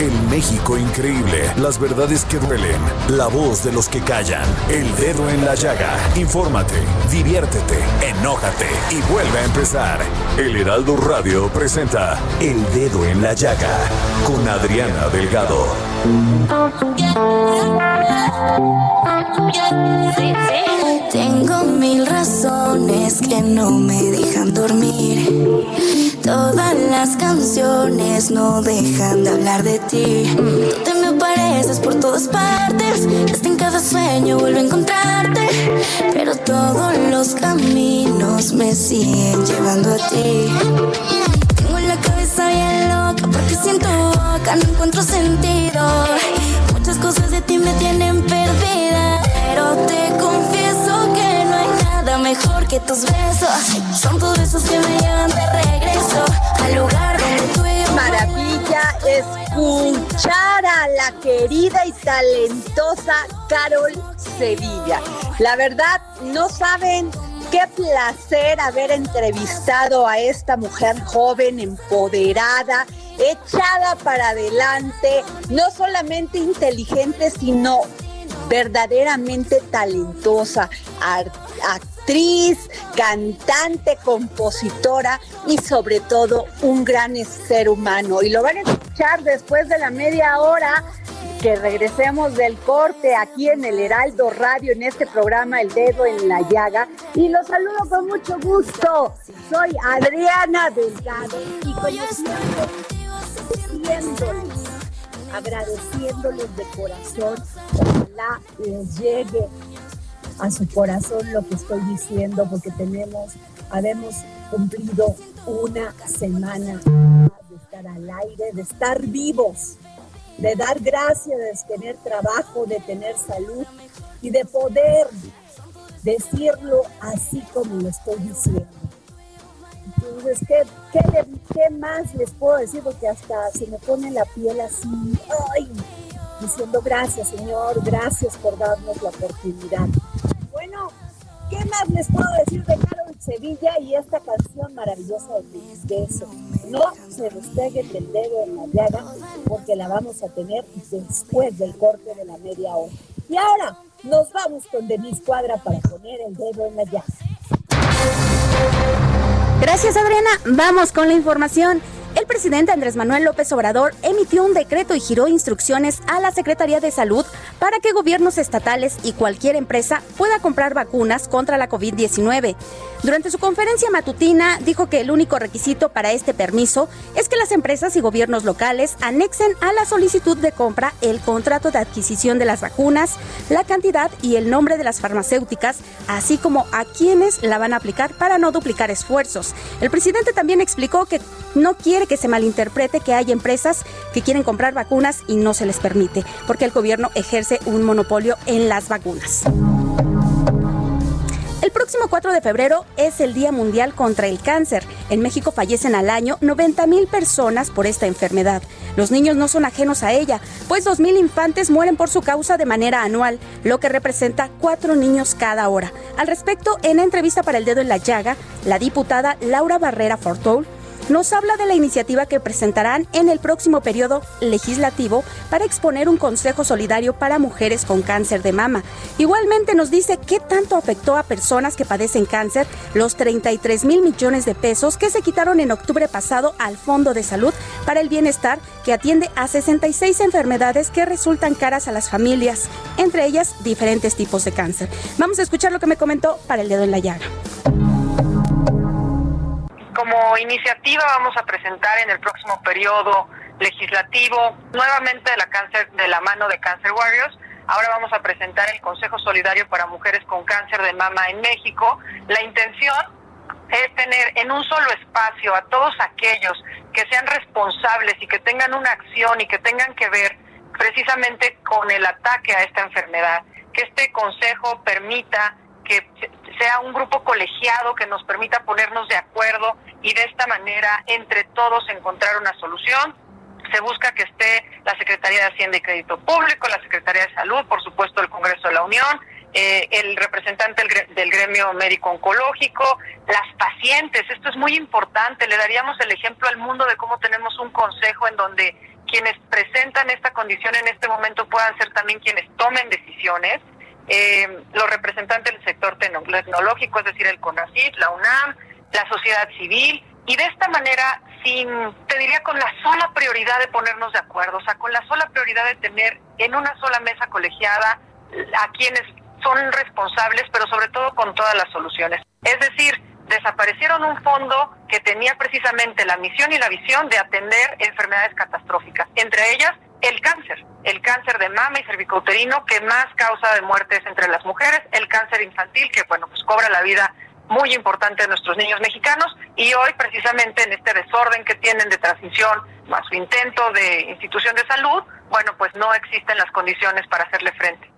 El México increíble. Las verdades que duelen. La voz de los que callan. El dedo en la llaga. Infórmate, diviértete, enójate y vuelve a empezar. El Heraldo Radio presenta El Dedo en la Llaga con Adriana Delgado. Tengo mil razones que no me dejan dormir. Todas las canciones no dejan de hablar de ti. Tú te me apareces por todas partes. Hasta en cada sueño vuelvo a encontrarte. Pero todos los caminos me siguen llevando a ti. Tengo la cabeza bien loca porque siento boca, no encuentro sentido. Muchas cosas de ti me tienen perdida. Pero te confieso que no hay nada mejor que tus besos. Son tus besos que me llevan de regreso al lugar donde tú y yo maravilla escuchar a la querida y talentosa Carol Sevilla. La verdad, no saben qué placer haber entrevistado a esta mujer joven, empoderada, echada para adelante, no solamente inteligente, sino verdaderamente talentosa, ar- actriz, cantante, compositora y sobre todo un gran ser humano. Y lo van a escuchar después de la media hora que regresemos del corte aquí en el Heraldo Radio, en este programa El Dedo en la Llaga. Y los saludo con mucho gusto. Soy Adriana Delgado y siempre, agradeciéndoles, agradeciéndoles de corazón, ojalá les llegue a su corazón lo que estoy diciendo, porque tenemos, habemos cumplido una semana de estar al aire, de estar vivos, de dar gracias, de tener trabajo, de tener salud y de poder decirlo así como lo estoy diciendo. Entonces, ¿qué, qué, más les puedo decir? Porque hasta se me pone la piel así, ¡ay! Diciendo gracias, Señor, gracias por darnos la oportunidad. Bueno, ¿qué más les puedo decir de Carol Sevilla y esta canción maravillosa de Mis Besos? No se despeguen del dedo en la llaga porque la vamos a tener después del corte de la media hora. Y ahora nos vamos con Denise Cuadra para poner el dedo en la llaga. Gracias, Adriana. Vamos con la información. Presidente Andrés Manuel López Obrador emitió un decreto y giró instrucciones a la Secretaría de Salud para que gobiernos estatales y cualquier empresa pueda comprar vacunas contra la COVID-19. Durante su conferencia matutina dijo que el único requisito para este permiso es que las empresas y gobiernos locales anexen a la solicitud de compra el contrato de adquisición de las vacunas, la cantidad y el nombre de las farmacéuticas, así como a quienes la van a aplicar para no duplicar esfuerzos. El presidente también explicó que no quiere que se malinterprete que hay empresas que quieren comprar vacunas y no se les permite, porque el gobierno ejerce un monopolio en las vacunas. El próximo 4 de febrero es el Día Mundial contra el Cáncer. En México fallecen al año 90 mil personas por esta enfermedad. Los niños no son ajenos a ella, pues 2 mil infantes mueren por su causa de manera anual, lo que representa cuatro niños cada hora. Al respecto, en entrevista para El Dedo en la Llaga, la diputada Laura Barrera Fortoul nos habla de la iniciativa que presentarán en el próximo periodo legislativo para exponer un consejo solidario para mujeres con cáncer de mama. Igualmente nos dice qué tanto afectó a personas que padecen cáncer los 33 mil millones de pesos que se quitaron en octubre pasado al Fondo de Salud para el Bienestar que atiende a 66 enfermedades que resultan caras a las familias, entre ellas diferentes tipos de cáncer. Vamos a escuchar lo que me comentó para el dedo en la llaga. Como iniciativa vamos a presentar en el próximo periodo legislativo nuevamente de la cáncer de la mano de Cancer Warriors. Ahora vamos a presentar el Consejo Solidario para Mujeres con Cáncer de Mama en México. La intención es tener en un solo espacio a todos aquellos que sean responsables y que tengan una acción y que tengan que ver precisamente con el ataque a esta enfermedad. Que este consejo permita que sea un grupo colegiado que nos permita ponernos de acuerdo y de esta manera entre todos encontrar una solución. Se busca que esté la Secretaría de Hacienda y Crédito Público, la Secretaría de Salud, por supuesto el Congreso de la Unión, eh, el representante del, gremio médico oncológico, las pacientes. Esto es muy importante. Le daríamos el ejemplo al mundo de cómo tenemos un consejo en donde quienes presentan esta condición en este momento puedan ser también quienes tomen decisiones eh, los representantes del sector tecnológico, es decir, el CONACYT, la UNAM, la sociedad civil, y de esta manera, sin, te diría, con la sola prioridad de ponernos de acuerdo, o sea, con la sola prioridad de tener en una sola mesa colegiada a quienes son responsables, pero sobre todo con todas las soluciones. Es decir, desaparecieron un fondo que tenía precisamente la misión y la visión de atender enfermedades catastróficas, entre ellas el cáncer, el cáncer de mama y cervicouterino que más causa de muertes entre las mujeres, el cáncer infantil que bueno, pues cobra la vida muy importante de nuestros niños mexicanos y hoy precisamente en este desorden que tienen de transición más su intento de institución de salud, bueno, pues no existen las condiciones para hacerle frente.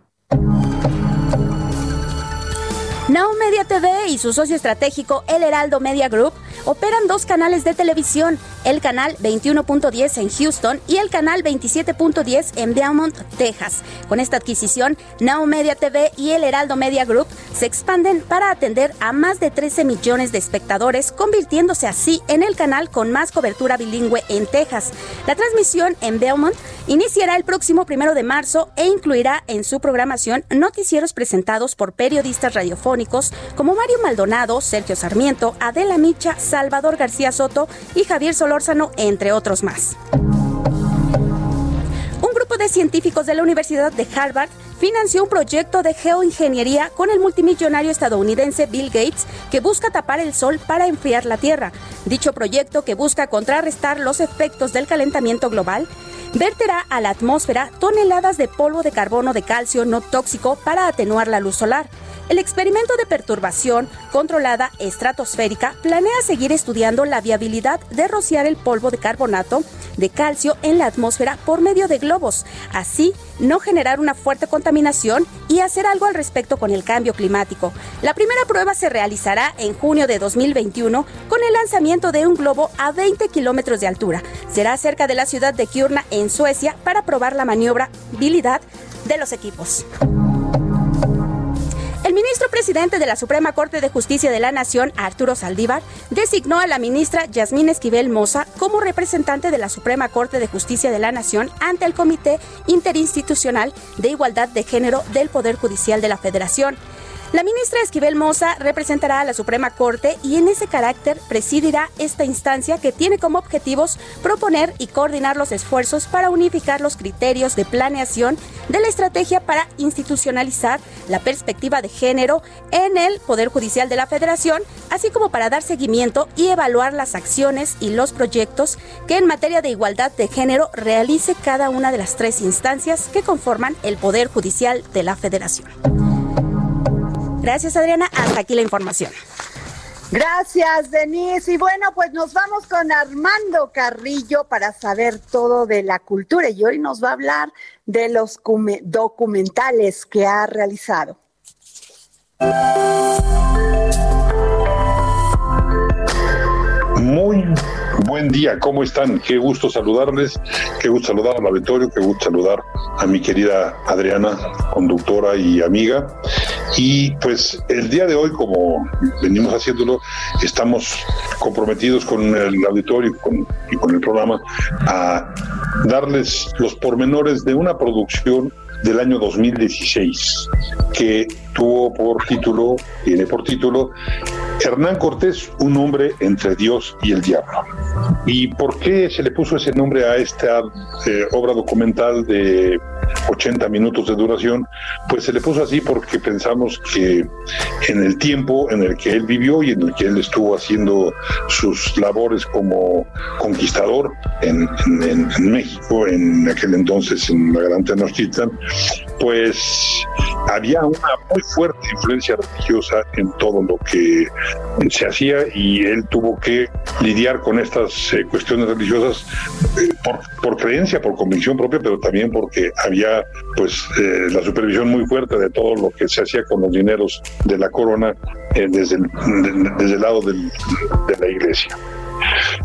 Now Media TV y su socio estratégico El Heraldo Media Group operan dos canales de televisión, el canal 21.10 en Houston y el canal 27.10 en Beaumont, Texas. Con esta adquisición, Now Media TV y el Heraldo Media Group se expanden para atender a más de 13 millones de espectadores, convirtiéndose así en el canal con más cobertura bilingüe en Texas. La transmisión en Beaumont iniciará el próximo primero de marzo e incluirá en su programación noticieros presentados por periodistas radiofónicos como Mario Maldonado, Sergio Sarmiento, Adela Micha, Salvador García Soto y Javier Solórzano, entre otros más. Un grupo de científicos de la Universidad de Harvard financió un proyecto de geoingeniería con el multimillonario estadounidense Bill Gates que busca tapar el sol para enfriar la Tierra. Dicho proyecto, que busca contrarrestar los efectos del calentamiento global, verterá a la atmósfera toneladas de polvo de carbono de calcio no tóxico para atenuar la luz solar. El experimento de perturbación controlada estratosférica planea seguir estudiando la viabilidad de rociar el polvo de carbonato de calcio en la atmósfera por medio de globos, así no generar una fuerte contaminación y hacer algo al respecto con el cambio climático. La primera prueba se realizará en junio de 2021 con el lanzamiento de un globo a 20 kilómetros de altura. Será cerca de la ciudad de Kiurna, en Suecia, para probar la maniobrabilidad de los equipos. Ministro presidente de la Suprema Corte de Justicia de la Nación, Arturo Saldívar, designó a la ministra Yasmín Esquivel Moza como representante de la Suprema Corte de Justicia de la Nación ante el Comité Interinstitucional de Igualdad de Género del Poder Judicial de la Federación. La ministra Esquivel Moza representará a la Suprema Corte y en ese carácter presidirá esta instancia que tiene como objetivos proponer y coordinar los esfuerzos para unificar los criterios de planeación de la estrategia para institucionalizar la perspectiva de género en el Poder Judicial de la Federación, así como para dar seguimiento y evaluar las acciones y los proyectos que en materia de igualdad de género realice cada una de las tres instancias que conforman el Poder Judicial de la Federación. Gracias, Adriana. Hasta aquí la información. Gracias, Denise. Y bueno, pues nos vamos con Armando Carrillo para saber todo de la cultura y hoy nos va a hablar de los documentales que ha realizado. Muy buen día, ¿cómo están? Qué gusto saludarles, qué gusto saludar al auditorio, qué gusto saludar a mi querida Adriana, conductora y amiga. Y pues el día de hoy, como venimos haciéndolo, estamos comprometidos con el auditorio y con el programa a darles los pormenores de una producción del año 2016 que tuvo por título, tiene por título, Hernán Cortés, un hombre entre Dios y el diablo. ¿Y por qué se le puso ese nombre a esta eh, obra documental de 80 minutos de duración? Pues se le puso así porque pensamos que en el tiempo en el que él vivió y en el que él estuvo haciendo sus labores como conquistador en, México, en aquel entonces en la Gran Tenochtitlan, pues había una muy fuerte influencia religiosa en todo lo que se hacía y él tuvo que lidiar con estas eh, cuestiones religiosas eh, por, creencia, por convicción propia, pero también porque había pues eh, la supervisión muy fuerte de todo lo que se hacía con los dineros de la corona desde, el, desde el lado de la iglesia.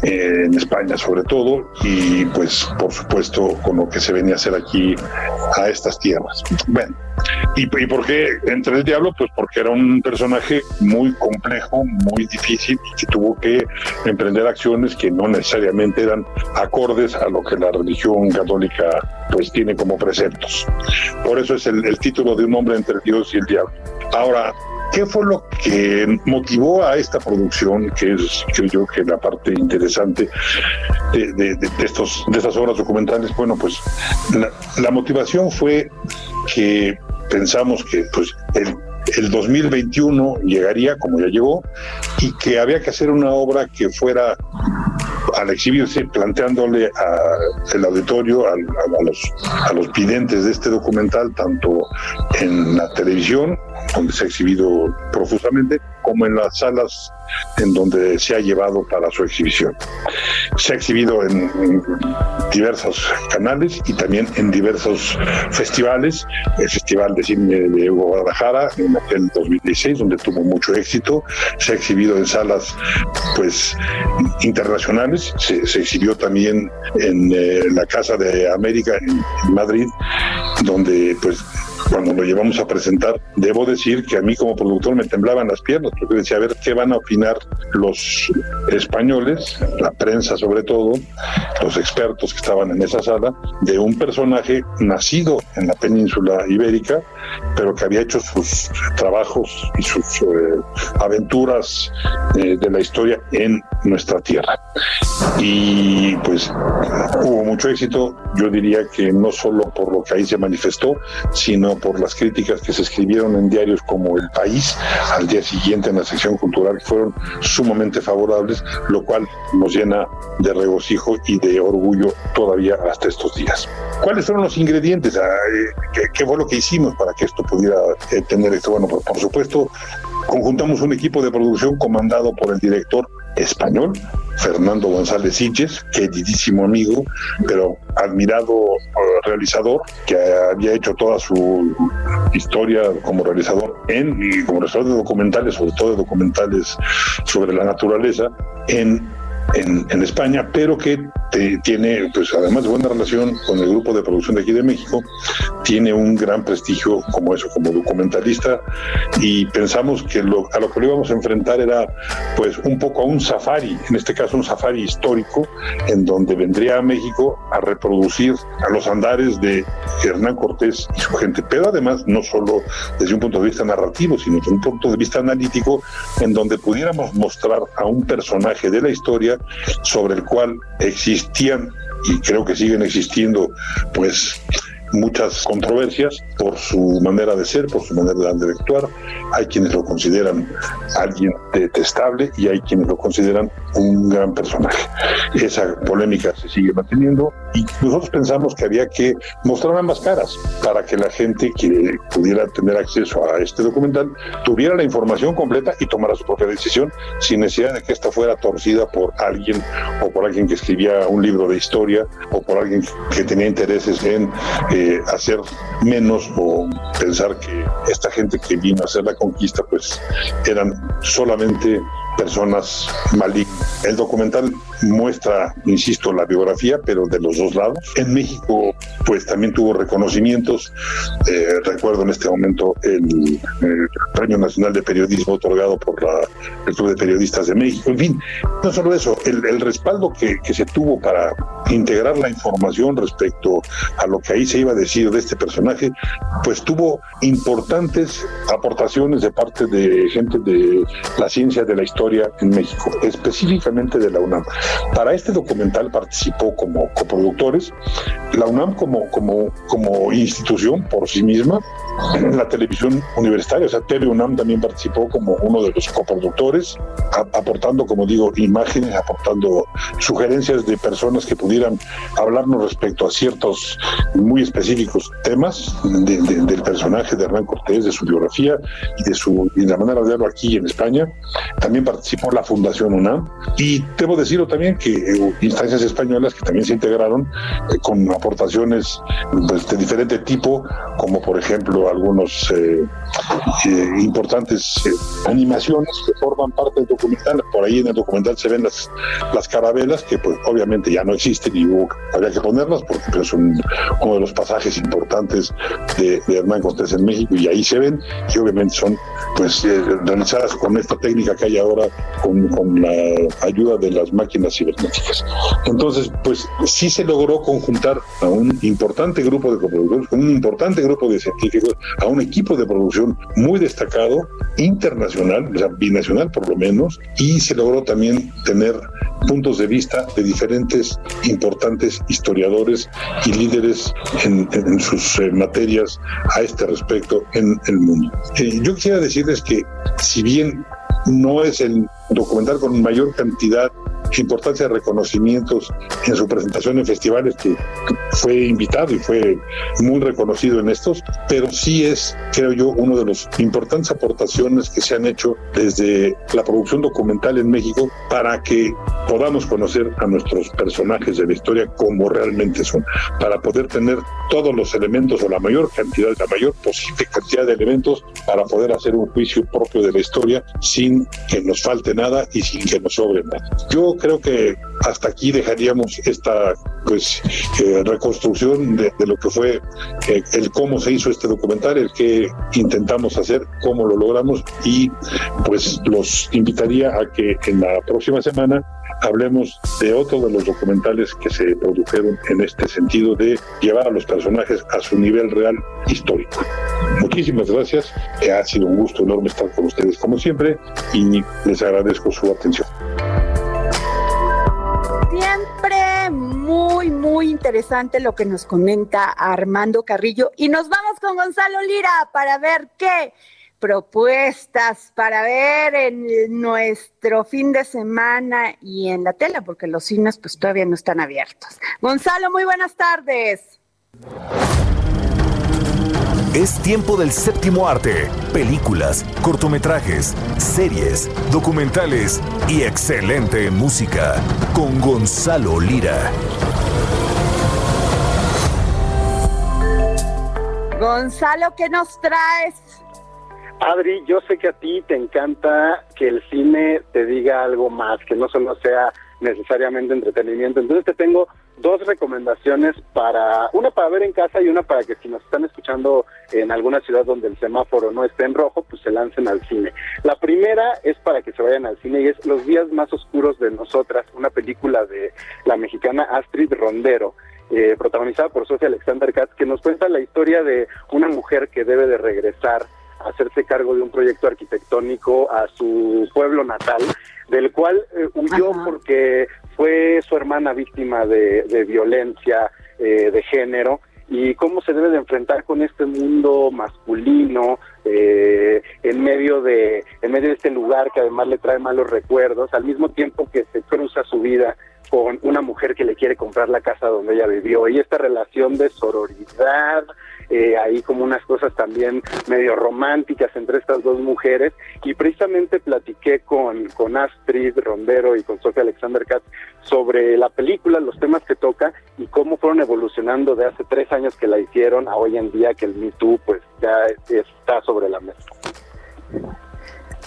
Eh, en España sobre todo, y pues por supuesto con lo que se venía a hacer aquí a estas tierras. Bueno, ¿y, y por qué entre el diablo? Pues porque era un personaje muy complejo, muy difícil, y que tuvo que emprender acciones que no necesariamente eran acordes a lo que la religión católica pues tiene como preceptos. Por eso es el, el título de un hombre entre Dios y el diablo. Ahora, ¿Qué fue lo que motivó a esta producción, que es, creo yo, que la parte interesante de, estos, de estas obras documentales? Bueno, pues la, motivación fue que pensamos que pues, el, el 2021 llegaría, como ya llegó, y que había que hacer una obra que fuera al exhibirse, planteándole al auditorio, a, los, a los videntes de este documental, tanto en la televisión, donde se ha exhibido profusamente, como en las salas en donde se ha llevado para su exhibición. Se ha exhibido en, diversos canales y también en diversos festivales, el Festival de Cine de Guadalajara en el 2016, donde tuvo mucho éxito, se ha exhibido en salas pues internacionales, se, exhibió también en eh, la Casa de América en, en Madrid, donde pues cuando lo llevamos a presentar, debo decir que a mí como productor me temblaban las piernas, porque decía, a ver qué van a opinar los españoles, la prensa sobre todo, los expertos que estaban en esa sala, de un personaje nacido en la península ibérica, pero que había hecho sus trabajos y sus eh, aventuras eh, de la historia en nuestra tierra. Y pues hubo mucho éxito, yo diría que no solo por lo que ahí se manifestó, sino por las críticas que se escribieron en diarios como El País al día siguiente en la sección cultural, fueron sumamente favorables, lo cual nos llena de regocijo y de orgullo todavía hasta estos días. ¿Cuáles fueron los ingredientes? Ah, eh, ¿Qué, fue lo que hicimos para que esto pudiera eh, tener esto? Bueno, por supuesto, conjuntamos un equipo de producción comandado por el director español, Fernando González Siches, queridísimo amigo, pero admirado realizador, que había hecho toda su historia como realizador en y como realizador de documentales, sobre todo de documentales sobre la naturaleza, en en, España, pero que tiene, pues además de buena relación con el grupo de producción de aquí de México, tiene un gran prestigio como eso, como documentalista, y pensamos que lo, a lo que lo íbamos a enfrentar era pues un poco a un safari, en este caso un safari histórico, en donde vendría a México a reproducir a los andares de Hernán Cortés y su gente, pero además no solo desde un punto de vista narrativo, sino desde un punto de vista analítico, en donde pudiéramos mostrar a un personaje de la historia sobre el cual existían y creo que siguen existiendo pues muchas controversias por su manera de ser, por su manera de actuar. Hay quienes lo consideran alguien detestable y hay quienes lo consideran un gran personaje. Esa polémica se sigue manteniendo y nosotros pensamos que había que mostrar ambas caras para que la gente que pudiera tener acceso a este documental tuviera la información completa y tomara su propia decisión sin necesidad de que esta fuera torcida por alguien o por alguien que escribía un libro de historia o por alguien que tenía intereses en eh, hacer menos o pensar que esta gente que vino a hacer la conquista pues eran solamente personas malignas. El documental muestra, insisto, la biografía, pero de los dos lados. En México, pues también tuvo reconocimientos. Eh, recuerdo en este momento el, Premio Nacional de Periodismo otorgado por la, el Club de Periodistas de México. En fin, no solo eso, el, el respaldo que, que se tuvo para integrar la información respecto a lo que ahí se iba a decir de este personaje, pues tuvo importantes aportaciones de parte de gente de la ciencia de la historia en México, específicamente de la UNAM. Para este documental participó como coproductores, la UNAM como, como, como institución por sí misma, la televisión universitaria, o sea, TV UNAM también participó como uno de los coproductores, aportando, como digo, imágenes, aportando sugerencias de personas que pudieran hablarnos respecto a ciertos muy específicos temas del personaje de Hernán Cortés, de su biografía y de su y la manera de verlo aquí en España. También participó la Fundación UNAM y debo decirlo también que eh, instancias españolas que también se integraron eh, con aportaciones pues, de diferente tipo, como por ejemplo algunos eh, importantes animaciones que forman parte del documental. Por ahí en el documental se ven las, las carabelas que pues obviamente ya no existen y hubo, había que ponerlas porque pues, son uno de los pasajes importantes de, de Hernán Cortés en México y ahí se ven y obviamente son pues realizadas con esta técnica que hay ahora con, con la ayuda de las máquinas cibernéticas. Entonces, pues sí se logró conjuntar a un importante grupo de coproductores, un importante grupo de científicos, a un equipo de producción muy destacado, internacional, o sea, binacional por lo menos, y se logró también tener puntos de vista de diferentes importantes historiadores y líderes en, sus eh, materias a este respecto en el mundo. Eh, yo quisiera decirles que si bien no es el documental con mayor cantidad importancia de reconocimientos en su presentación en festivales que fue invitado y fue muy reconocido en estos, pero sí es, creo yo, uno de los importantes aportaciones que se han hecho desde la producción documental en México para que podamos conocer a nuestros personajes de la historia como realmente son, para poder tener todos los elementos o la mayor cantidad, la mayor posible cantidad de elementos para poder hacer un juicio propio de la historia sin que nos falte nada y sin que nos sobre nada. Yo creo que hasta aquí dejaríamos esta pues eh, reconstrucción de, lo que fue eh, el cómo se hizo este documental, el que intentamos hacer, cómo lo logramos y pues los invitaría a que en la próxima semana hablemos de otro de los documentales que se produjeron en este sentido de llevar a los personajes a su nivel real histórico. Muchísimas gracias, ha sido un gusto enorme estar con ustedes como siempre y les agradezco su atención. Muy, interesante lo que nos comenta Armando Carrillo. Y nos vamos con Gonzalo Lira para ver qué propuestas para ver en nuestro fin de semana y en la tela, porque los cines pues todavía no están abiertos. Gonzalo, muy buenas tardes. Es tiempo del séptimo arte, películas, cortometrajes, series, documentales y excelente música con Gonzalo Lira. Gonzalo, ¿qué nos traes? Adri, yo sé que a ti te encanta que el cine te diga algo más, que no solo sea necesariamente entretenimiento. Entonces te tengo dos recomendaciones para, una para ver en casa y una para que si nos están escuchando en alguna ciudad donde el semáforo no esté en rojo, pues se lancen al cine. La primera es para que se vayan al cine y es Los días más oscuros de nosotras, una película de la mexicana Astrid Rondero. Eh, protagonizada por Sofía Alexander Katz, que nos cuenta la historia de una mujer que debe de regresar hacerse cargo de un proyecto arquitectónico a su pueblo natal, del cual eh, huyó porque fue su hermana víctima de, violencia eh, de género y cómo se debe de enfrentar con este mundo masculino eh, en medio de en medio de este lugar que además le trae malos recuerdos al mismo tiempo que se cruza su vida con una mujer que le quiere comprar la casa donde ella vivió y esta relación de sororidad eh, ahí como unas cosas también medio románticas entre estas dos mujeres y precisamente platiqué con, con Astrid Rondero y con Sofía Alexander Katz sobre la película, los temas que toca y cómo fueron evolucionando de hace tres años que la hicieron a hoy en día que el Me Too pues ya está sobre la mesa.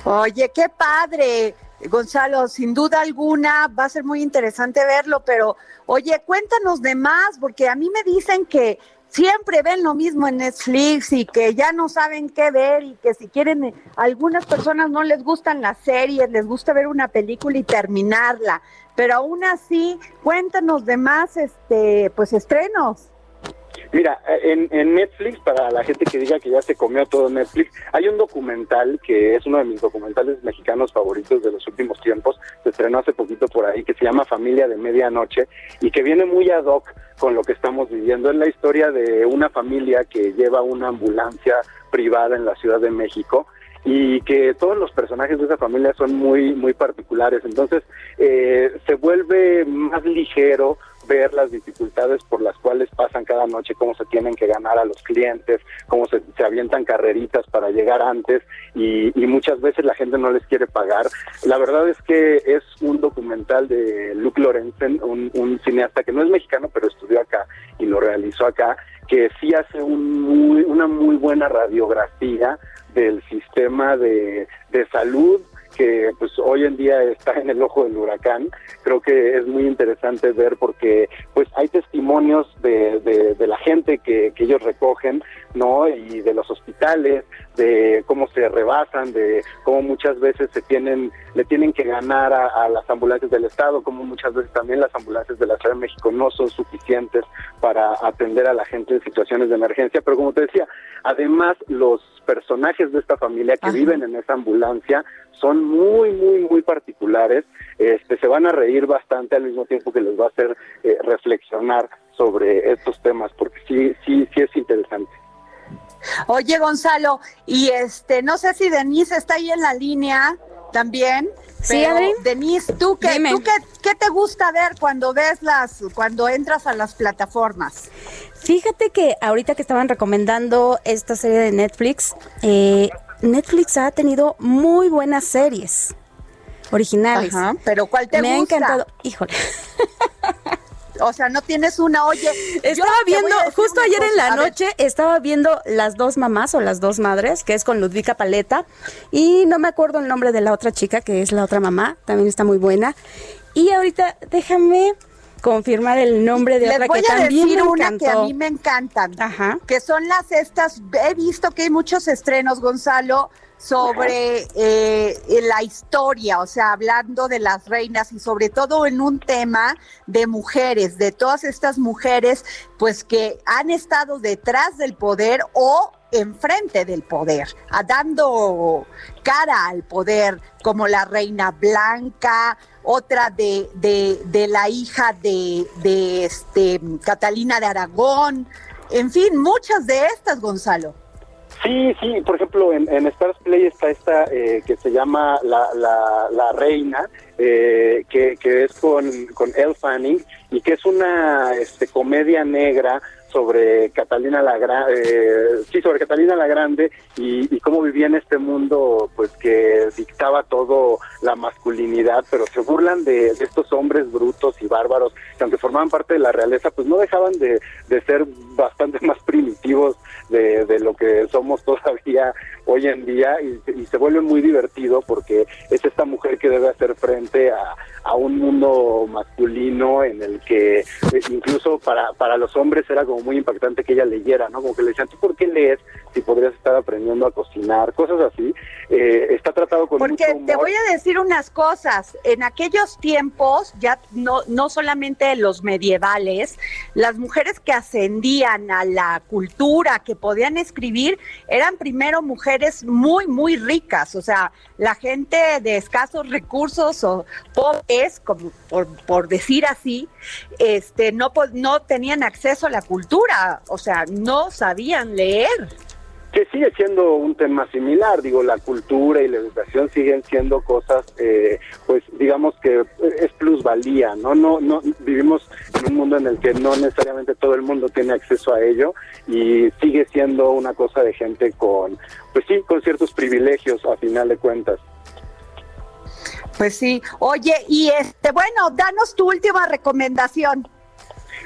Oye, qué padre. Gonzalo, sin duda alguna va a ser muy interesante verlo, pero oye, cuéntanos de más, porque a mí me dicen que siempre ven lo mismo en Netflix y que ya no saben qué ver y que si quieren, algunas personas no les gustan las series, les gusta ver una película y terminarla, pero aún así, cuéntanos de más, este, pues estrenos. Mira, en, en, Netflix, para la gente que diga que ya se comió todo Netflix, hay un documental que es uno de mis documentales mexicanos favoritos de los últimos tiempos, se estrenó hace poquito por ahí, que se llama Familia de Medianoche y que viene muy ad hoc con lo que estamos viviendo. Es la historia de una familia que lleva una ambulancia privada en la Ciudad de México y que todos los personajes de esa familia son muy muy particulares entonces eh, se vuelve más ligero ver las dificultades por las cuales pasan cada noche, cómo se tienen que ganar a los clientes, cómo se, avientan carreritas para llegar antes y, muchas veces la gente no les quiere pagar. La verdad es que es un documental de Luke Lorenzen, un, cineasta que no es mexicano, pero estudió acá y lo realizó acá, que sí hace un una muy buena radiografía del sistema de, de salud que pues hoy en día está en el ojo del huracán. Creo que es muy interesante ver porque pues hay testimonios de, de, la gente que, que, ellos recogen, ¿no? Y de los hospitales, de cómo se rebasan, de cómo muchas veces se tienen, le tienen que ganar a, las ambulancias del Estado, como muchas veces también las ambulancias de la Ciudad de México no son suficientes para atender a la gente en situaciones de emergencia. Pero como te decía, además los personajes de esta familia que viven en esa ambulancia son muy, muy, muy particulares. Este, se van a reír bastante al mismo tiempo que les va a hacer eh, reflexionar sobre estos temas, porque sí, sí, sí es interesante. Oye, Gonzalo, y este, no sé si Denise está ahí en la línea también. Sí, Denise, ¿tú, qué, ¿tú qué, qué, te gusta ver cuando ves las, cuando entras a las plataformas? Fíjate que ahorita que estaban recomendando esta serie de Netflix, eh, Netflix ha tenido muy buenas series originales. Ajá, pero ¿cuál te Me ha encantado. Híjole. O sea, no tienes una, oye. Estaba viendo, justo ayer en la noche, estaba viendo Las dos mamás o Las dos madres, que es con Ludvika Paleta, y no me acuerdo el nombre de la otra chica, que es la otra mamá, también está muy buena. Y ahorita, déjame confirmar el nombre de otra que también me una que a mí me encantan, Ajá. que son las estas, he visto que hay muchos estrenos, Gonzalo, sobre eh, la historia, o sea, hablando de las reinas y sobre todo en un tema de mujeres, de todas estas mujeres, pues que han estado detrás del poder o enfrente del poder, a dando cara al poder, como la reina blanca, otra de, de, la hija de, de este, Catalina de Aragón, en fin, muchas de estas, Gonzalo. Sí, sí, por ejemplo, en, en Stars Play está esta eh, que se llama La, la, la Reina, eh, que, que, es con, con Elle Fanning y que es una este, comedia negra sobre Catalina la Grande, eh, sí, sobre Catalina la Grande y, cómo vivía en este mundo, pues que dictaba todo la masculinidad, pero se burlan de, estos hombres brutos y bárbaros que aunque formaban parte de la realeza, pues no dejaban de, de ser bastante más primitivos de, lo que somos todavía hoy en día y, y se vuelve muy divertido porque es esta mujer que debe hacer frente a, a un mundo masculino en el que eh, incluso para, para los hombres era como muy impactante que ella leyera, ¿no? Como que le decían, ¿tú por qué lees si podrías estar aprendiendo a cocinar? Cosas así. Eh, está tratado con Porque te voy a decir unas cosas. En aquellos tiempos, ya no, no solamente los medievales, las mujeres que ascendían a la cultura, que podían escribir, eran primero mujeres muy, muy ricas. O sea, la gente de escasos recursos o pobres, como por, por decir así, este, no, no tenían acceso a la cultura, o sea, no sabían leer. Que sigue siendo un tema similar, digo, la cultura y la educación siguen siendo cosas, eh, pues digamos que es plusvalía, ¿no? No, no vivimos en un mundo en el que no necesariamente todo el mundo tiene acceso a ello y sigue siendo una cosa de gente con, pues sí, con ciertos privilegios a final de cuentas. Pues sí. Oye, y este, bueno, danos tu última recomendación.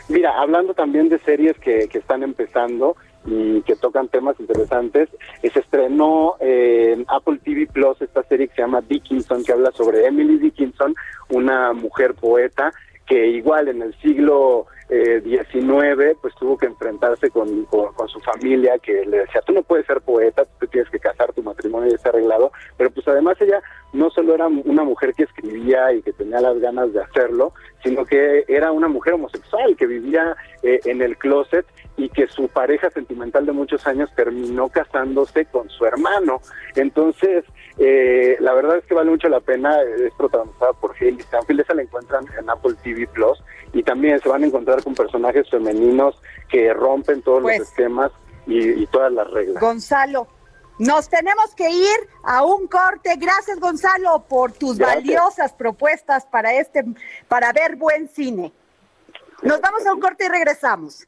Mira, hablando también de series que, que están empezando, y que tocan temas interesantes. Se estrenó en Apple TV Plus esta serie que se llama Dickinson, que habla sobre Emily Dickinson, una mujer poeta que igual en el siglo eh, 19 pues tuvo que enfrentarse con, con, su familia que le decía tú no puedes ser poeta, tú tienes que casar, tu matrimonio ya está arreglado, pero pues además ella no solo era una mujer que escribía y que tenía las ganas de hacerlo, sino que era una mujer homosexual que vivía eh, en el closet y que su pareja sentimental de muchos años terminó casándose con su hermano. Entonces, eh, la verdad es que vale mucho la pena, es protagonizada por Hailey Stanfield, esa la encuentran en Apple TV Plus y también se van a encontrar con personajes femeninos que rompen todos los pues, esquemas y, todas las reglas. Gonzalo, nos tenemos que ir a un corte. Gracias, Gonzalo, por tus valiosas propuestas para este, para ver buen cine. Nos vamos a un corte y regresamos.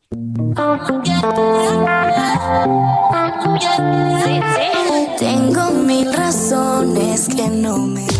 Tengo mil razones que no me.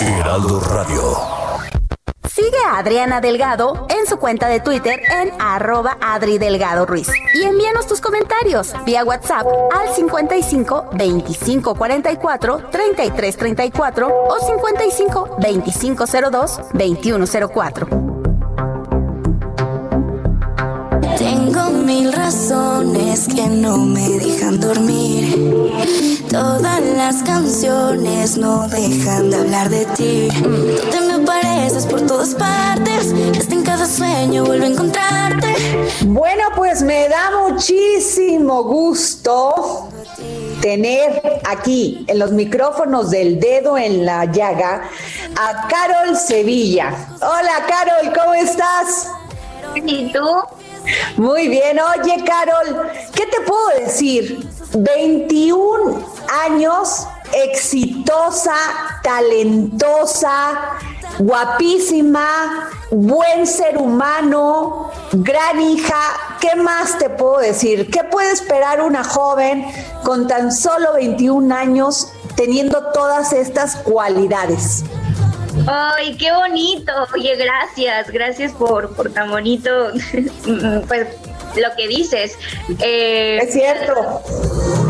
Heraldo Radio. Sigue a Adriana Delgado en su cuenta de Twitter en arroba Adri Delgado Ruiz. Y envíanos tus comentarios vía WhatsApp al 55 25 44 33 34 o 55 25 02 21 04. Tengo mil razones que no me dejan dormir. Todas las canciones no dejan de hablar de ti. Tú te me apareces por todas partes. Hasta en cada sueño vuelvo a encontrarte. Bueno, pues me da muchísimo gusto tener aquí en los micrófonos del dedo en la llaga a Carol Sevilla. Hola Carol, ¿cómo estás? ¿Y tú? Muy bien, oye Carol, ¿qué te puedo decir? 21 años, exitosa, talentosa, guapísima, buen ser humano, gran hija. ¿Qué más te puedo decir? ¿Qué puede esperar una joven con tan solo 21 años teniendo todas estas cualidades? Ay, qué bonito. Oye, gracias, gracias por, por tan bonito. pues lo que dices. Eh, es cierto.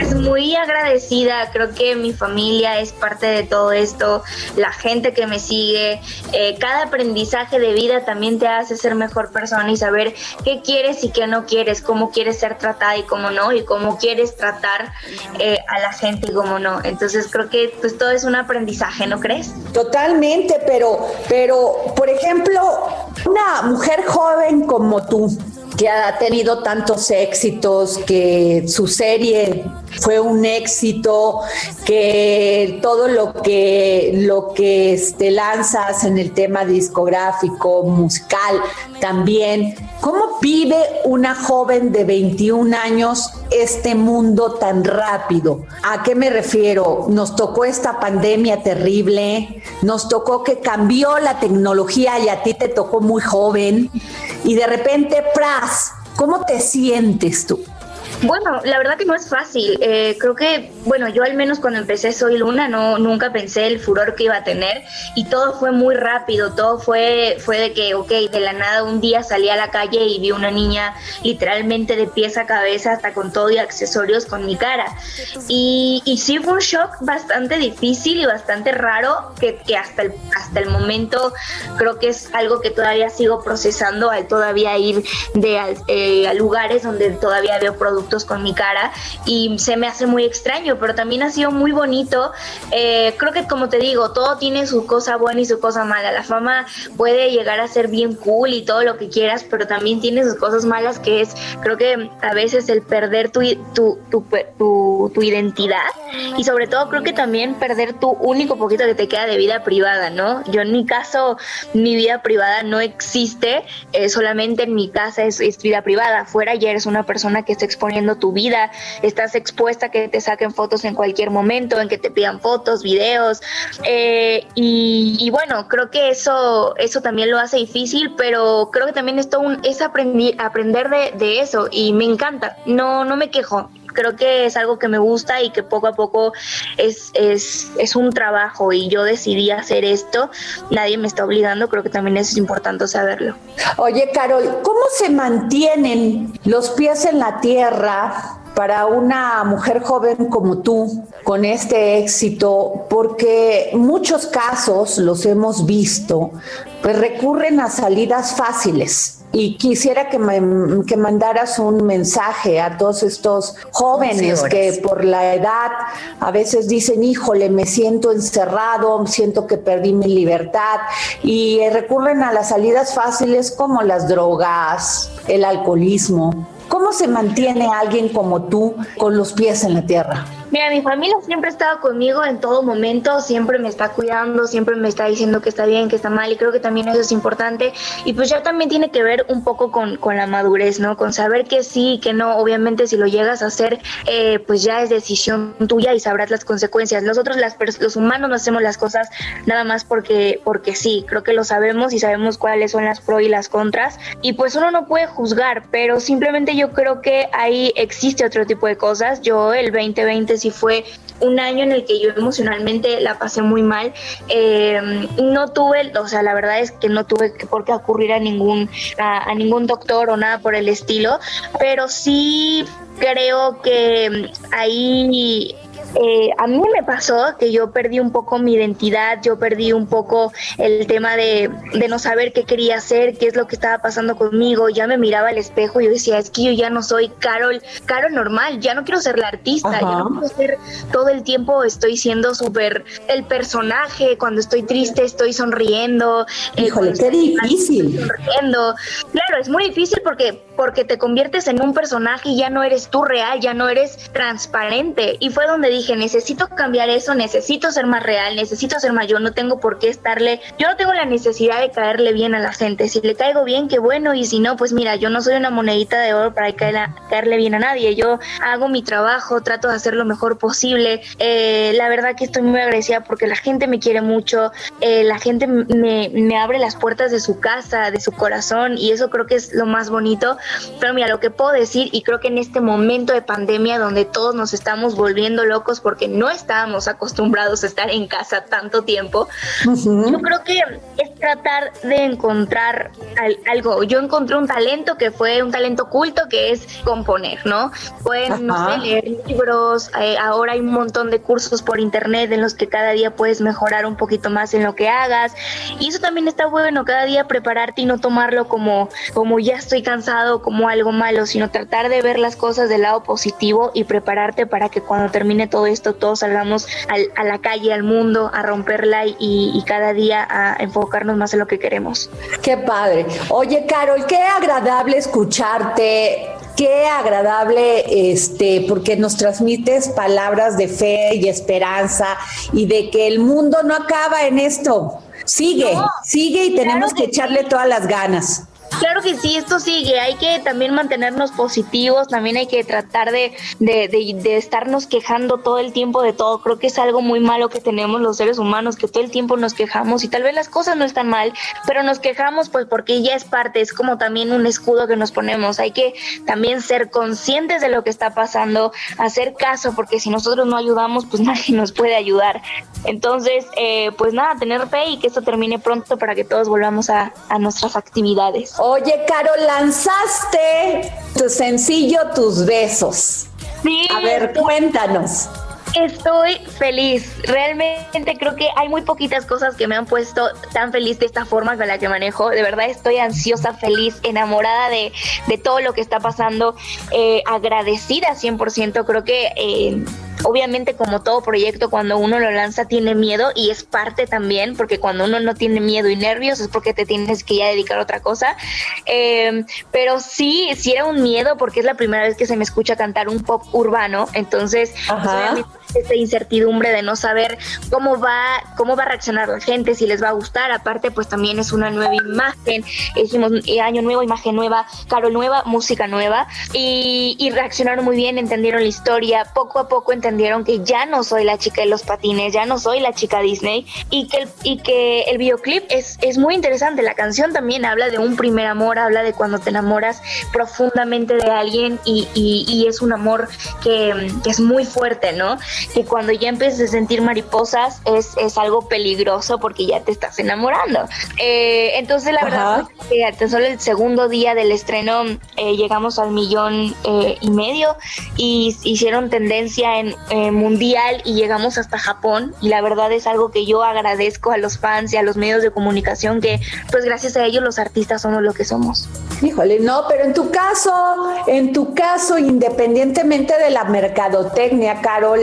Es muy agradecida, creo que mi familia es parte de todo esto, la gente que me sigue, eh, cada aprendizaje de vida también te hace ser mejor persona y saber qué quieres y qué no quieres, cómo quieres ser tratada y cómo no, y cómo quieres tratar eh, a la gente y cómo no. Entonces creo que pues todo es un aprendizaje, ¿no crees? Totalmente, pero, pero, por ejemplo, una mujer joven como tú, que ha tenido tantos éxitos, que su serie fue un éxito, que todo lo que lo que este, lanzas en el tema discográfico, musical, también. ¿Cómo vive una joven de 21 años este mundo tan rápido? ¿A qué me refiero? Nos tocó esta pandemia terrible, nos tocó que cambió la tecnología y a ti te tocó muy joven y de repente, ¡pras! ¿Cómo te sientes tú? Bueno, la verdad que no es fácil. Eh, creo que, bueno, yo al menos cuando empecé Soy Luna no nunca pensé el furor que iba a tener y todo fue muy rápido. Todo fue fue de que, ok, de la nada un día salí a la calle y vi una niña literalmente de pies a cabeza hasta con todo y accesorios con mi cara. Y, y sí fue un shock bastante difícil y bastante raro que, que hasta el hasta el momento creo que es algo que todavía sigo procesando al todavía ir de eh, a lugares donde todavía veo productos con mi cara y se me hace muy extraño, pero también ha sido muy bonito. Eh, creo que como te digo, todo tiene su cosa buena y su cosa mala. La fama puede llegar a ser bien cool y todo lo que quieras, pero también tiene sus cosas malas que es, creo que a veces el perder tu, tu, tu, tu, identidad y sobre todo creo que también perder tu único poquito que te queda de vida privada, ¿no? Yo en mi caso, mi vida privada no existe, eh, solamente en mi casa es, es vida privada. Fuera ya eres una persona que se expone tu vida, estás expuesta a que te saquen fotos en cualquier momento, en que te pidan fotos, videos. Eh, y, bueno, creo que eso, eso también lo hace difícil, pero creo que también es, un, es aprender, aprender de, de eso y me encanta. No, no me quejo creo que es algo que me gusta y que poco a poco es, es, es un trabajo y yo decidí hacer esto, nadie me está obligando, creo que también es importante saberlo. Oye, Carol, ¿cómo se mantienen los pies en la tierra para una mujer joven como tú con este éxito, porque muchos casos los hemos visto, pues recurren a salidas fáciles y quisiera que, me, que mandaras un mensaje a todos estos jóvenes que por la edad a veces dicen, híjole, me siento encerrado, siento que perdí mi libertad y recurren a las salidas fáciles como las drogas, el alcoholismo. ¿Cómo se mantiene alguien como tú con los pies en la tierra? Mira, mi familia siempre ha estado conmigo en todo momento, siempre me está cuidando, siempre me está diciendo que está bien, que está mal, y creo que también eso es importante. Y pues ya también tiene que ver un poco con, con la madurez, ¿no? Con saber que sí, que no. Obviamente, si lo llegas a hacer, eh, pues ya es decisión tuya y sabrás las consecuencias. Nosotros, las los humanos, no hacemos las cosas nada más porque, porque sí. Creo que lo sabemos y sabemos cuáles son las pros y las contras. Y pues uno no puede juzgar, pero simplemente yo creo que ahí existe otro tipo de cosas. Yo, el 2020, sí fue un año en el que yo emocionalmente la pasé muy mal. Eh, no tuve, o sea, la verdad es que no tuve por qué ocurrir a ningún, a, ningún doctor o nada por el estilo, pero sí creo que ahí eh, a mí me pasó que yo perdí un poco mi identidad, yo perdí un poco el tema de, no saber qué quería hacer, qué es lo que estaba pasando conmigo, ya me miraba al espejo y yo decía, es que yo ya no soy Carol, Carol normal, ya no quiero ser la artista, ya no quiero ser todo el tiempo estoy siendo súper el personaje, cuando estoy triste estoy sonriendo. Eh, Híjole, qué difícil. Sonriendo. Claro, es muy difícil porque, porque te conviertes en un personaje y ya no eres tú real, ya no eres transparente. Y fue donde dije, necesito cambiar eso, necesito ser más real, necesito ser más yo, no tengo por qué estarle, yo no tengo la necesidad de caerle bien a la gente, si le caigo bien, qué bueno, y si no, pues mira, yo no soy una monedita de oro para caerle, bien a nadie, yo hago mi trabajo, trato de hacer lo mejor posible, eh, la verdad que estoy muy agradecida porque la gente me quiere mucho, eh, la gente me, me abre las puertas de su casa, de su corazón, y eso creo que es lo más bonito, pero mira, lo que puedo decir, y creo que en este momento de pandemia donde todos nos estamos volviendo locos, porque no estábamos acostumbrados a estar en casa tanto tiempo. Yo creo que tratar de encontrar algo. Yo encontré un talento que fue un talento oculto que es componer, ¿no? Pueden, no sé, leer libros, eh, ahora hay un montón de cursos por internet en los que cada día puedes mejorar un poquito más en lo que hagas. Y eso también está bueno, cada día prepararte y no tomarlo como, como ya estoy cansado, como algo malo, sino tratar de ver las cosas del lado positivo y prepararte para que cuando termine todo esto todos salgamos a la calle, al mundo, a romperla y, cada día a enfocarnos más en lo que queremos. Qué padre. Oye, Carol, qué agradable escucharte qué agradable, este, porque nos transmites palabras de fe y esperanza y de que el mundo no acaba en esto. Sigue, sigue y tenemos que echarle todas las ganas. Claro que sí, esto sigue. Hay que también mantenernos positivos, también hay que tratar de, de, de, estarnos quejando todo el tiempo de todo. Creo que es algo muy malo que tenemos los seres humanos, que todo el tiempo nos quejamos y tal vez las cosas no están mal, pero nos quejamos pues porque ya es parte, es como también un escudo que nos ponemos. Hay que también ser conscientes de lo que está pasando, hacer caso, porque si nosotros no ayudamos, pues nadie nos puede ayudar. Entonces, eh, pues nada, tener fe y que esto termine pronto para que todos volvamos a, a nuestras actividades. Oye, Caro, lanzaste tu sencillo Tus Besos. Sí. A ver, cuéntanos. Estoy feliz. Realmente creo que hay muy poquitas cosas que me han puesto tan feliz de esta forma con la que manejo. De verdad estoy ansiosa, feliz, enamorada de, todo lo que está pasando, eh, agradecida 100%. Creo que eh, Obviamente, como todo proyecto, cuando uno lo lanza tiene miedo y es parte también, porque cuando uno no tiene miedo y nervios es porque te tienes que ya dedicar a otra cosa. Eh, pero sí, sí era un miedo porque es la primera vez que se me escucha cantar un pop urbano, entonces pues, esta incertidumbre de no saber cómo va, cómo va a reaccionar la gente, si les va a gustar. Aparte, pues también es una nueva imagen. Dijimos eh, año nuevo, imagen nueva, Carol nueva, música nueva. Y, y reaccionaron muy bien, entendieron la historia. Poco a poco entendieron que ya no soy la chica de los patines, ya no soy la chica Disney. Y que el, y que el videoclip es, es muy interesante. La canción también habla de un primer amor, habla de cuando te enamoras profundamente de alguien y, y, es un amor que, que es muy fuerte, ¿no? Que cuando ya empiezas a sentir mariposas es, es algo peligroso porque ya te estás enamorando. Eh, entonces la verdad es que solo el segundo día del estreno eh, llegamos al millón eh, y medio y hicieron tendencia en mundial y llegamos hasta Japón y la verdad es algo que yo agradezco a los fans y a los medios de comunicación que pues gracias a ellos los artistas somos lo que somos. Híjole, no, pero en tu caso, en tu caso, independientemente de la mercadotecnia, Carol,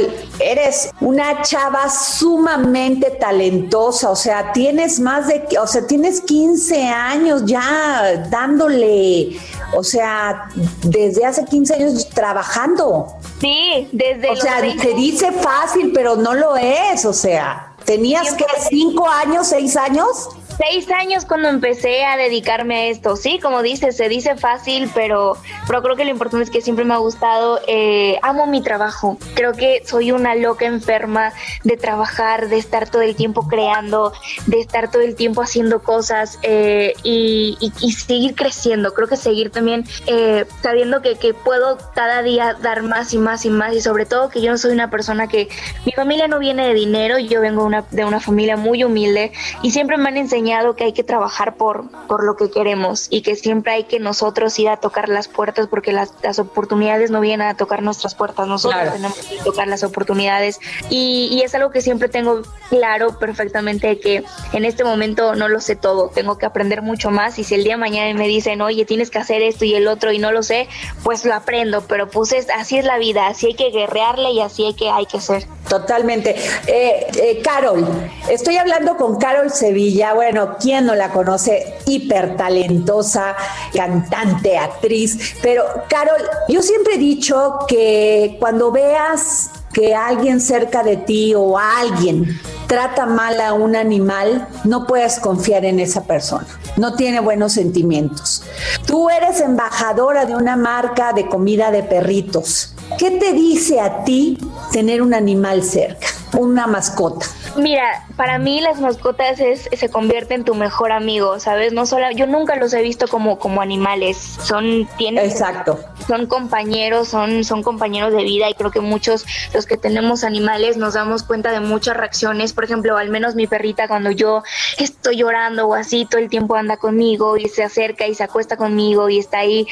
eres una chava sumamente talentosa, o sea, tienes más de, o sea, tienes 15 años ya dándole, o sea, desde hace 15 años trabajando. Sí, desde... O sea, se dice fácil, pero no lo es, o sea, tenías que cinco años, seis años seis años cuando empecé a dedicarme a esto. Sí, como dices, se dice fácil, pero, pero creo que lo importante es que siempre me ha gustado. Eh, amo mi trabajo. Creo que soy una loca enferma de trabajar, de estar todo el tiempo creando, de estar todo el tiempo haciendo cosas eh, y, seguir creciendo. Creo que seguir también eh, sabiendo que, que puedo cada día dar más y más y más y sobre todo que yo no soy una persona que mi familia no viene de dinero, yo vengo una, de una familia muy humilde y siempre me han enseñado que hay que trabajar por, por lo que queremos y que siempre hay que nosotros ir a tocar las puertas porque las, las oportunidades no vienen a tocar nuestras puertas, nosotros tenemos que tocar las oportunidades y, y, es algo que siempre tengo claro perfectamente que en este momento no lo sé todo, tengo que aprender mucho más y si el día de mañana me dicen, oye, tienes que hacer esto y el otro y no lo sé, pues lo aprendo, pero pues es, así es la vida, así hay que guerrearle y así hay que, hay que ser. Totalmente. Eh, eh, Carol, estoy hablando con Carol Sevilla, bueno, bueno, ¿quién no la conoce? Hiper talentosa, cantante, actriz. Pero, Carol, yo siempre he dicho que cuando veas que alguien cerca de ti o alguien trata mal a un animal, no puedes confiar en esa persona. No tiene buenos sentimientos. Tú eres embajadora de una marca de comida de perritos. ¿Qué te dice a ti tener un animal cerca, una mascota? Mira, para mí las mascotas es, se convierten en tu mejor amigo, ¿sabes? No solo, yo nunca los he visto como, como animales, son, tienen, Exacto. son compañeros, son, son compañeros de vida y creo que muchos, los que tenemos animales, nos damos cuenta de muchas reacciones. Por ejemplo, al menos mi perrita cuando yo estoy llorando o así, todo el tiempo anda conmigo y se acerca y se acuesta conmigo y está ahí.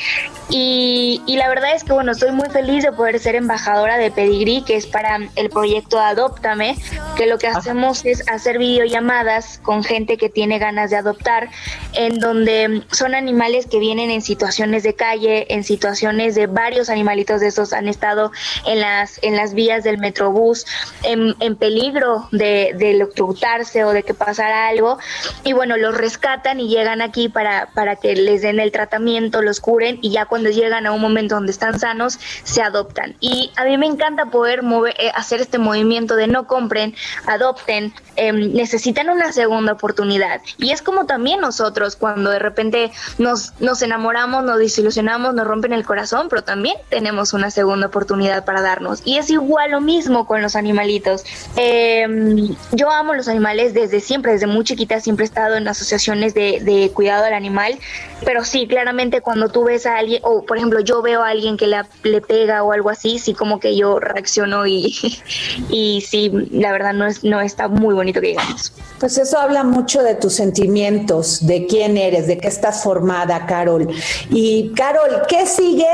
Y, y la verdad es que, bueno, estoy muy feliz de poder ser embajadora de Pedigree, que es para el proyecto Adóptame, que lo que hace hacemos es hacer videollamadas con gente que tiene ganas de adoptar, en donde son animales que vienen en situaciones de calle, en situaciones de varios animalitos de esos han estado en las, en las vías del metrobús, en, en peligro de, de electrocutarse o de que pasara algo, y bueno, los rescatan y llegan aquí para, para que les den el tratamiento, los curen, y ya cuando llegan a un momento donde están sanos, se adoptan. Y a mí me encanta poder mover, eh, hacer este movimiento de no compren, adopten, Em, necesitan una segunda oportunidad. Y es como también nosotros cuando de repente nos, nos enamoramos, nos desilusionamos, nos rompen el corazón, pero también tenemos una segunda oportunidad para darnos. Y es igual lo mismo con los animalitos. Em, yo amo los animales desde siempre, desde muy chiquita siempre he estado en asociaciones de, de cuidado del animal, pero sí, claramente cuando tú ves a alguien, o por ejemplo yo veo a alguien que le, le pega o algo así, sí como que yo reacciono y, y sí, la verdad no es, no está muy bonito que digamos. Pues eso habla mucho de tus sentimientos, de quién eres, de qué estás formada, Carol. Y Carol, ¿qué sigue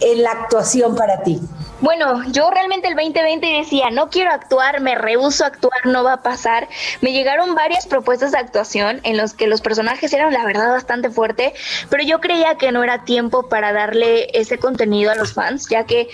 en la actuación para ti? Bueno, yo realmente el 2020 decía, no quiero actuar, me rehuso a actuar, no va a pasar. Me llegaron varias propuestas de actuación en los que los personajes eran la verdad bastante fuerte, pero yo creía que no era tiempo para darle ese contenido a los fans, ya que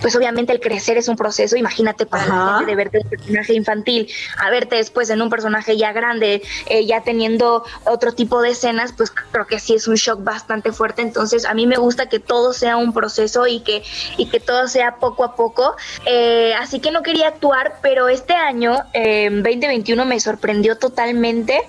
pues obviamente el crecer es un proceso, imagínate para la gente de verte en un personaje infantil a verte después en un personaje ya grande, eh, ya teniendo otro tipo de escenas, pues creo que sí es un shock bastante fuerte, entonces a mí me gusta que todo sea un proceso y que, y que todo sea poco a poco, eh, así que no quería actuar, pero este año, 2021, me sorprendió totalmente,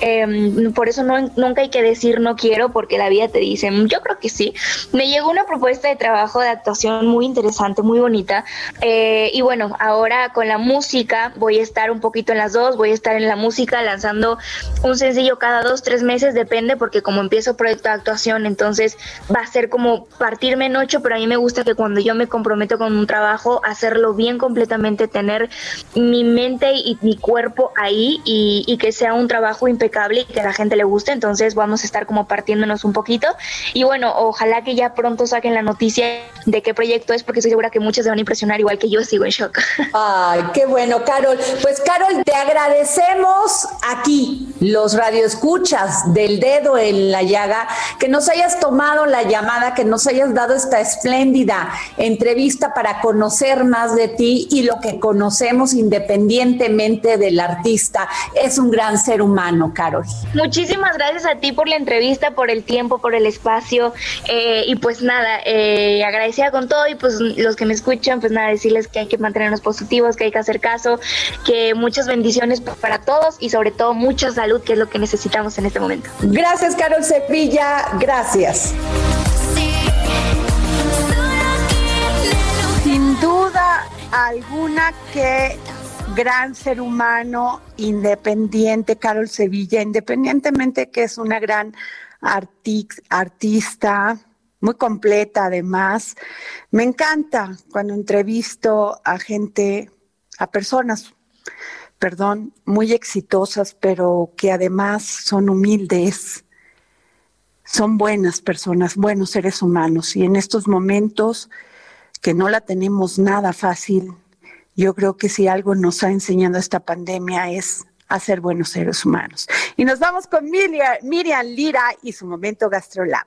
em, por eso no, nunca hay que decir no quiero, porque la vida te dice, yo creo que sí, me llegó una propuesta de trabajo de actuación muy interesante, muy bonita, eh, y bueno, ahora con la música voy a estar un poquito en las dos, voy a estar en la música lanzando un sencillo cada dos, tres meses, depende, porque como empiezo proyecto de actuación, entonces va a ser como partirme en ocho, pero a mí me gusta que cuando yo me comprometo con un trabajo, hacerlo bien completamente, tener mi mente y mi cuerpo ahí y, y que sea un trabajo impecable y que a la gente le guste, entonces vamos a estar como partiéndonos un poquito. Y bueno, ojalá que ya pronto saquen la noticia de qué proyecto es, porque estoy segura que muchos se van a impresionar, igual que yo sigo en shock. Ay, qué bueno, Carol. Pues Carol, te agradecemos aquí, los radioescuchas del dedo en la llaga, que nos hayas tomado la llamada, que nos hayas dado esta espléndida entrevista para conocer más de ti y lo que conocemos independientemente del artista. Es un gran ser humano, Carol. Muchísimas gracias a ti por la entrevista, por el tiempo, por el espacio eh, y pues nada, eh, agradecida con todo y pues los que me escuchan, pues nada, decirles que hay que mantenernos positivos, que hay que hacer caso, que muchas bendiciones para todos y sobre todo mucha salud, que es lo que necesitamos en este momento. Gracias, Carol Sevilla, gracias. Sin duda alguna que gran ser humano, independiente, Carol Sevilla, independientemente que es una gran artista, muy completa además. Me encanta cuando entrevisto a gente, a personas, perdón, muy exitosas, pero que además son humildes, son buenas personas, buenos seres humanos. Y en estos momentos que no la tenemos nada fácil, yo creo que si algo nos ha enseñado esta pandemia es a ser buenos seres humanos. Y nos vamos con Miriam, Miriam Lira y su momento GastroLab.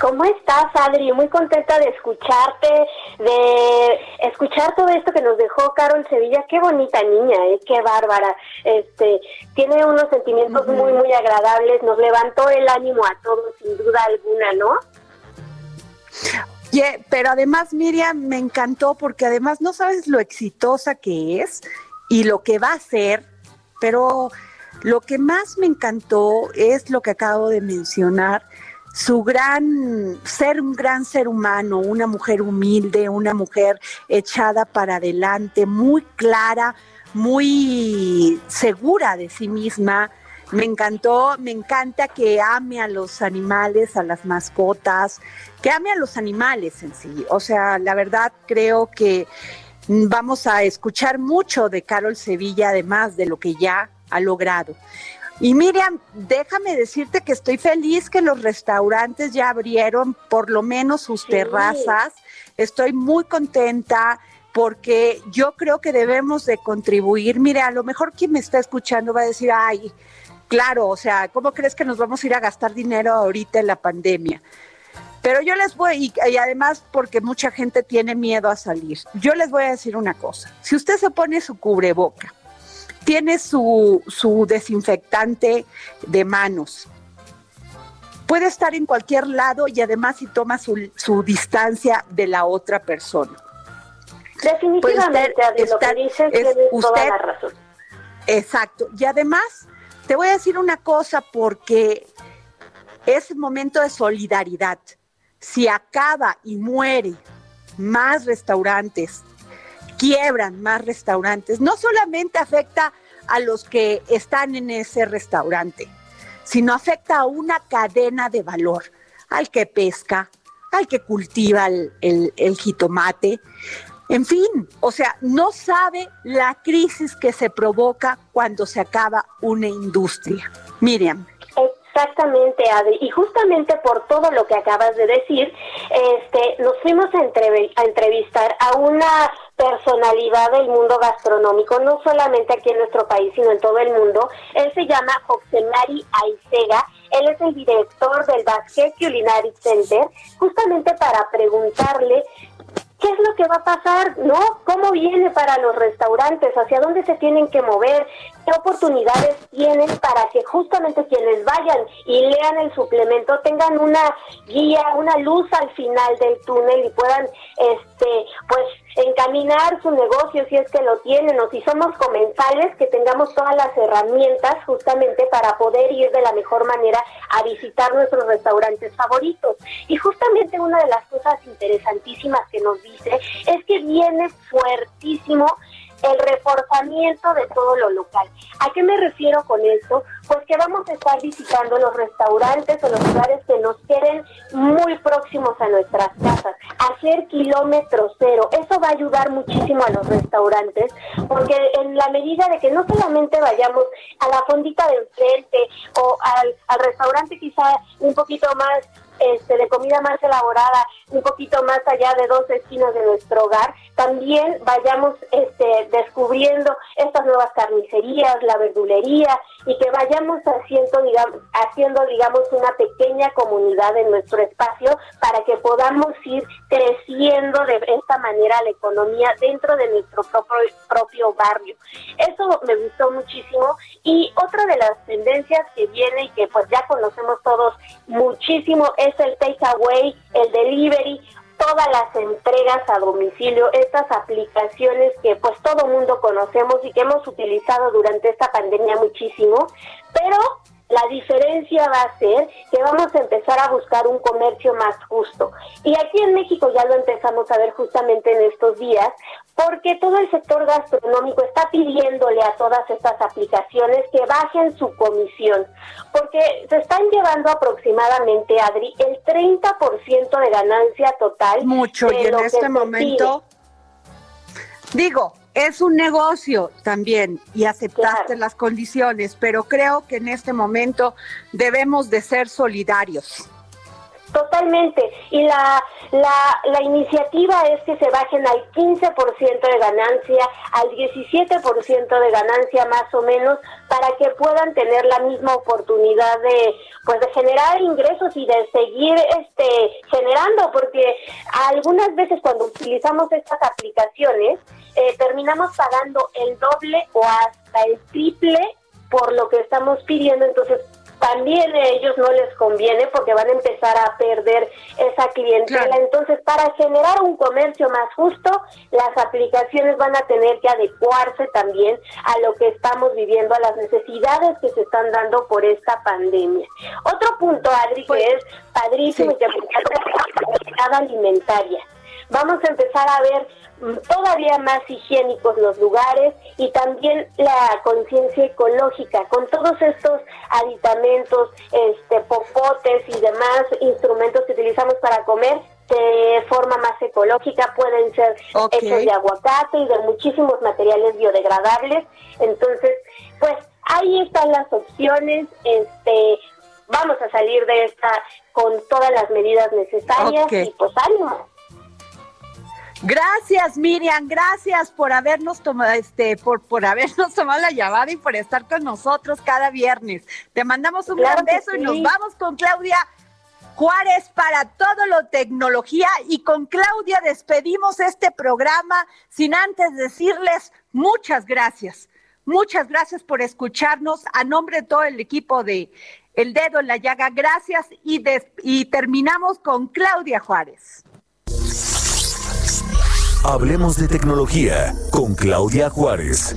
¿Cómo estás, Adri? Muy contenta de escucharte, de escuchar todo esto que nos dejó Carol Sevilla. Qué bonita niña, ¿eh? qué bárbara. Este, tiene unos sentimientos muy, muy agradables. Nos levantó el ánimo a todos, sin duda alguna, ¿no? Yeah, pero además, Miriam, me encantó porque además no sabes lo exitosa que es y lo que va a ser, pero lo que más me encantó es lo que acabo de mencionar, su gran ser un gran ser humano, una mujer humilde, una mujer echada para adelante, muy clara, muy segura de sí misma. Me encantó, me encanta que ame a los animales, a las mascotas, que ame a los animales en sí. O sea, la verdad creo que vamos a escuchar mucho de Carol Sevilla, además de lo que ya ha logrado. Y Miriam, déjame decirte que estoy feliz que los restaurantes ya abrieron por lo menos sus terrazas. Estoy muy contenta porque yo creo que debemos de contribuir. Mire, a lo mejor quien me está escuchando va a decir, ay, claro, o sea, ¿cómo crees que nos vamos a ir a gastar dinero ahorita en la pandemia? Pero yo les voy, y, y, además porque mucha gente tiene miedo a salir, yo les voy a decir una cosa, si usted se pone su cubreboca, tiene su, su desinfectante de manos. Puede estar en cualquier lado y además si toma su, su distancia de la otra persona. Definitivamente, estar, lo que dices es, usted, toda la razón. Exacto. Y además, te voy a decir una cosa porque es momento de solidaridad. Si acaba y muere más restaurantes, quiebran más restaurantes, no solamente afecta a los que están en ese restaurante, sino afecta a una cadena de valor, al que pesca, al que cultiva el, el, el jitomate, En fin, o sea, no sabe la crisis que se provoca cuando se acaba una industria. Miriam. Exactamente, Adri. Y justamente por todo lo que acabas de decir, este, nos fuimos a, a entrevistar a una personalidad del mundo gastronómico, no solamente aquí en nuestro país, sino en todo el mundo. Él se llama José Mari. Él es el director del Basket Culinary Center, justamente para preguntarle ¿Qué es lo que va a pasar? ¿No? ¿Cómo viene para los restaurantes? ¿Hacia dónde se tienen que mover? ¿Qué oportunidades tienen para que justamente quienes vayan y lean el suplemento tengan una guía, una luz al final del túnel y puedan, este, pues, encaminar su negocio si es que lo tienen o si somos comensales que tengamos todas las herramientas justamente para poder ir de la mejor manera a visitar nuestros restaurantes favoritos. Y justamente una de las cosas interesantísimas que nos dice es que viene fuertísimo el reforzamiento de todo lo local. ¿A qué me refiero con esto? Pues que vamos a estar visitando los restaurantes o los lugares que nos queden muy próximos a nuestras casas, hacer kilómetros cero. Eso va a ayudar muchísimo a los restaurantes, porque en la medida de que no solamente vayamos a la fondita de enfrente o al, al restaurante quizá un poquito más este, de comida más elaborada, un poquito más allá de dos esquinas de nuestro hogar, también vayamos este, descubriendo estas nuevas carnicerías, la verdulería y que vayamos haciendo digamos, haciendo, digamos, una pequeña comunidad en nuestro espacio para que podamos ir creciendo de esta manera la economía dentro de nuestro propio, propio barrio. Eso me gustó muchísimo y otra de las tendencias que viene y que pues ya conocemos todos muchísimo es el takeaway, el delivery, todas las entregas a domicilio, estas aplicaciones que pues todo mundo conocemos y que hemos utilizado durante esta pandemia muchísimo, pero la diferencia va a ser que vamos a empezar a buscar un comercio más justo. Y aquí en México ya lo empezamos a ver justamente en estos días, porque todo el sector gastronómico está pidiéndole a todas estas aplicaciones que bajen su comisión, porque se están llevando aproximadamente, Adri, el 30% de ganancia total. Mucho, y en este momento, digo, es un negocio también y aceptaste las condiciones, pero creo que en este momento debemos de ser solidarios. Totalmente. Y la, la, la, iniciativa es que se bajen al 15% de ganancia, al 17% de ganancia más o menos, para que puedan tener la misma oportunidad de, pues, de generar ingresos y de seguir este, generando, porque algunas veces cuando utilizamos estas aplicaciones, eh, terminamos pagando el doble o hasta el triple por lo que estamos pidiendo, entonces también a ellos no les conviene porque van a empezar a perder esa clientela. Entonces, para generar un comercio más justo, las aplicaciones van a tener que adecuarse también a lo que estamos viviendo, a las necesidades que se están dando por esta pandemia. Otro punto, Adri, que pues, es padrísimo y que la alimentaria. Vamos a empezar a ver todavía más higiénicos los lugares y también la conciencia ecológica con todos estos aditamentos, este popotes y demás instrumentos que utilizamos para comer de forma más ecológica pueden ser hechos de aguacate y de muchísimos materiales biodegradables. Entonces, pues ahí están las opciones, este vamos a salir de esta con todas las medidas necesarias y pues ánimo. Gracias, Miriam, gracias por habernos tomado, este, por, por habernos tomado la llamada y por estar con nosotros cada viernes. Te mandamos un gran beso y nos vamos con Claudia Juárez para todo lo tecnología y con Claudia despedimos este programa sin antes decirles muchas gracias. Muchas gracias por escucharnos a nombre de todo el equipo de El Dedo en la Llaga. Gracias y, y terminamos con Claudia Juárez. Hablemos de tecnología con Claudia Juárez.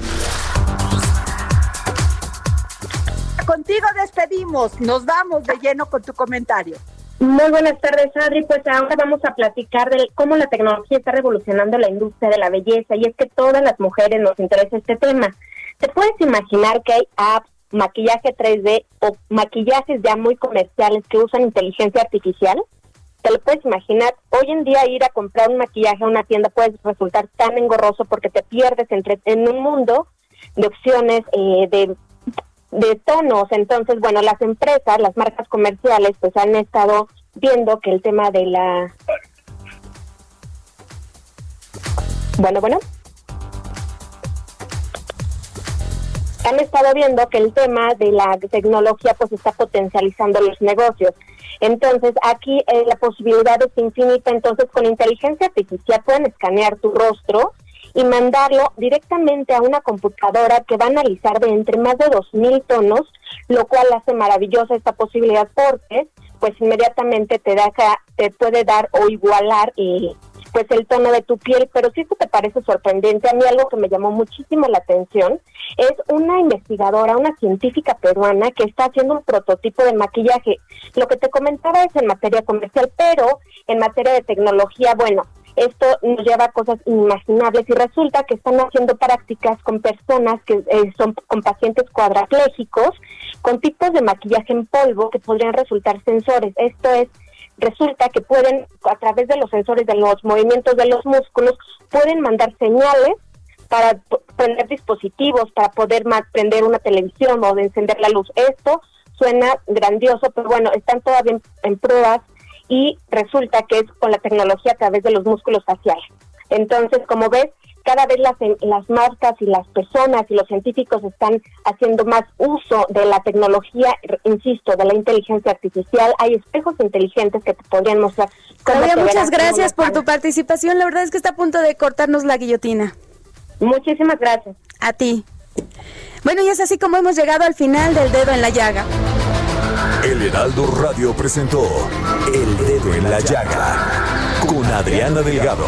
Contigo despedimos, nos vamos de lleno con tu comentario. Muy buenas tardes, Adri. Pues ahora vamos a platicar de cómo la tecnología está revolucionando la industria de la belleza y es que todas las mujeres nos interesa este tema. ¿Te puedes imaginar que hay apps, maquillaje 3D o maquillajes ya muy comerciales que usan inteligencia artificial? Te lo puedes imaginar, hoy en día ir a comprar un maquillaje a una tienda puede resultar tan engorroso porque te pierdes entre, en un mundo de opciones, eh, de, de tonos. Entonces, bueno, las empresas, las marcas comerciales, pues han estado viendo que el tema de la... Bueno, bueno. Han estado viendo que el tema de la tecnología pues está potencializando los negocios. Entonces, aquí eh, la posibilidad es infinita. Entonces, con inteligencia artificial pueden escanear tu rostro y mandarlo directamente a una computadora que va a analizar de entre más de 2.000 tonos, lo cual hace maravillosa esta posibilidad porque pues inmediatamente te deja, te puede dar o igualar y pues el tono de tu piel, pero si esto te parece sorprendente, a mí algo que me llamó muchísimo la atención es una investigadora, una científica peruana que está haciendo un prototipo de maquillaje. Lo que te comentaba es en materia comercial, pero en materia de tecnología, bueno, esto nos lleva a cosas inimaginables y resulta que están haciendo prácticas con personas que eh, son con pacientes cuadraplégicos, con tipos de maquillaje en polvo que podrían resultar sensores. Esto es resulta que pueden, a través de los sensores de los movimientos de los músculos, pueden mandar señales para prender dispositivos, para poder prender una televisión o de encender la luz. Esto suena grandioso, pero bueno, están todavía en, pruebas y resulta que es con la tecnología a través de los músculos faciales. Entonces, como ves, cada vez las, las marcas y las personas y los científicos están haciendo más uso de la tecnología, insisto, de la inteligencia artificial. Hay espejos inteligentes que te podrían mostrar. Claudia, muchas gracias por tu participación. La verdad es que está a punto de cortarnos la guillotina. Muchísimas gracias. A ti. Bueno, y es así como hemos llegado al final del dedo en la llaga. El Heraldo Radio presentó El Dedo en la Llaga con Adriana Delgado.